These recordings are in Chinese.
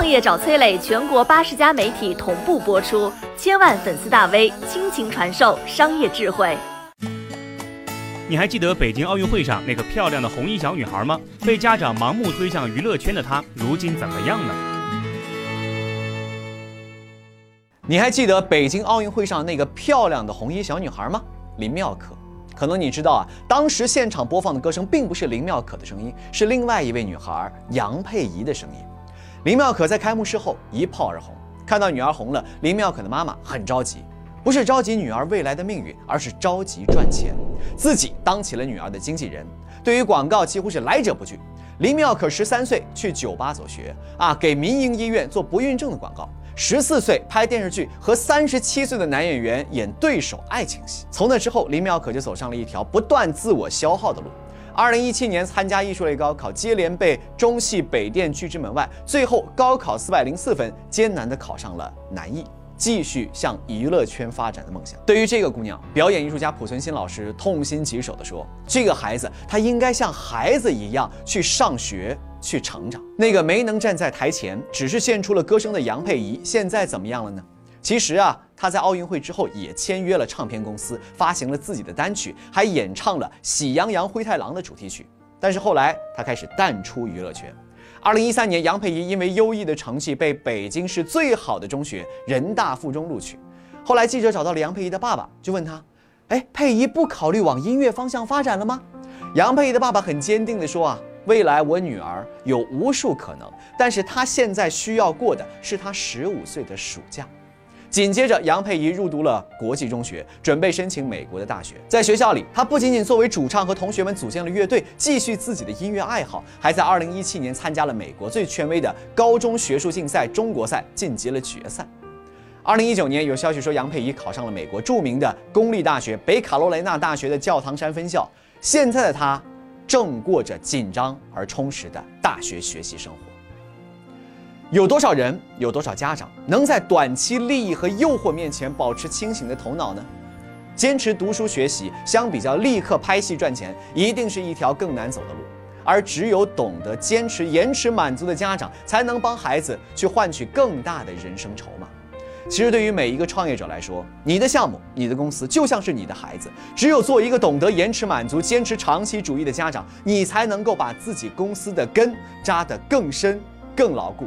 创业找崔磊，全国八十家媒体同步播出，千万粉丝大 V 倾情传授商业智慧。你还记得北京奥运会上那个漂亮的红衣小女孩吗？被家长盲目推向娱乐圈的她，如今怎么样呢？你还记得北京奥运会上那个漂亮的红衣小女孩吗？林妙可。可能你知道啊，当时现场播放的歌声并不是林妙可的声音，是另外一位女孩杨佩仪的声音。林妙可在开幕式后一炮而红，看到女儿红了，林妙可的妈妈很着急，不是着急女儿未来的命运，而是着急赚钱，自己当起了女儿的经纪人，对于广告几乎是来者不拒。林妙可十三岁去酒吧走学啊，给民营医院做不孕症的广告。十四岁拍电视剧，和三十七岁的男演员演对手爱情戏。从那之后，林妙可就走上了一条不断自我消耗的路。二零一七年参加艺术类高考，接连被中戏、北电拒之门外，最后高考四百零四分，艰难地考上了南艺，继续向娱乐圈发展的梦想。对于这个姑娘，表演艺术家濮存昕老师痛心疾首地说：“这个孩子，她应该像孩子一样去上学。”去成长。那个没能站在台前，只是献出了歌声的杨佩仪，现在怎么样了呢？其实啊，他在奥运会之后也签约了唱片公司，发行了自己的单曲，还演唱了《喜羊羊灰太狼》的主题曲。但是后来他开始淡出娱乐圈。二零一三年，杨佩仪因为优异的成绩被北京市最好的中学人大附中录取。后来记者找到了杨佩仪的爸爸，就问他：“哎，佩仪不考虑往音乐方向发展了吗？”杨佩仪的爸爸很坚定地说：“啊。”未来我女儿有无数可能，但是她现在需要过的是她十五岁的暑假。紧接着，杨佩仪入读了国际中学，准备申请美国的大学。在学校里，她不仅仅作为主唱和同学们组建了乐队，继续自己的音乐爱好，还在2017年参加了美国最权威的高中学术竞赛中国赛，晋级了决赛。2019年，有消息说杨佩仪考上了美国著名的公立大学北卡罗来纳大学的教堂山分校。现在的她。正过着紧张而充实的大学学习生活。有多少人，有多少家长能在短期利益和诱惑面前保持清醒的头脑呢？坚持读书学习，相比较立刻拍戏赚钱，一定是一条更难走的路。而只有懂得坚持、延迟满足的家长，才能帮孩子去换取更大的人生筹码。其实，对于每一个创业者来说，你的项目、你的公司就像是你的孩子。只有做一个懂得延迟满足、坚持长期主义的家长，你才能够把自己公司的根扎得更深、更牢固，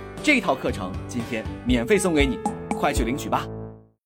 这套课程今天免费送给你，快去领取吧。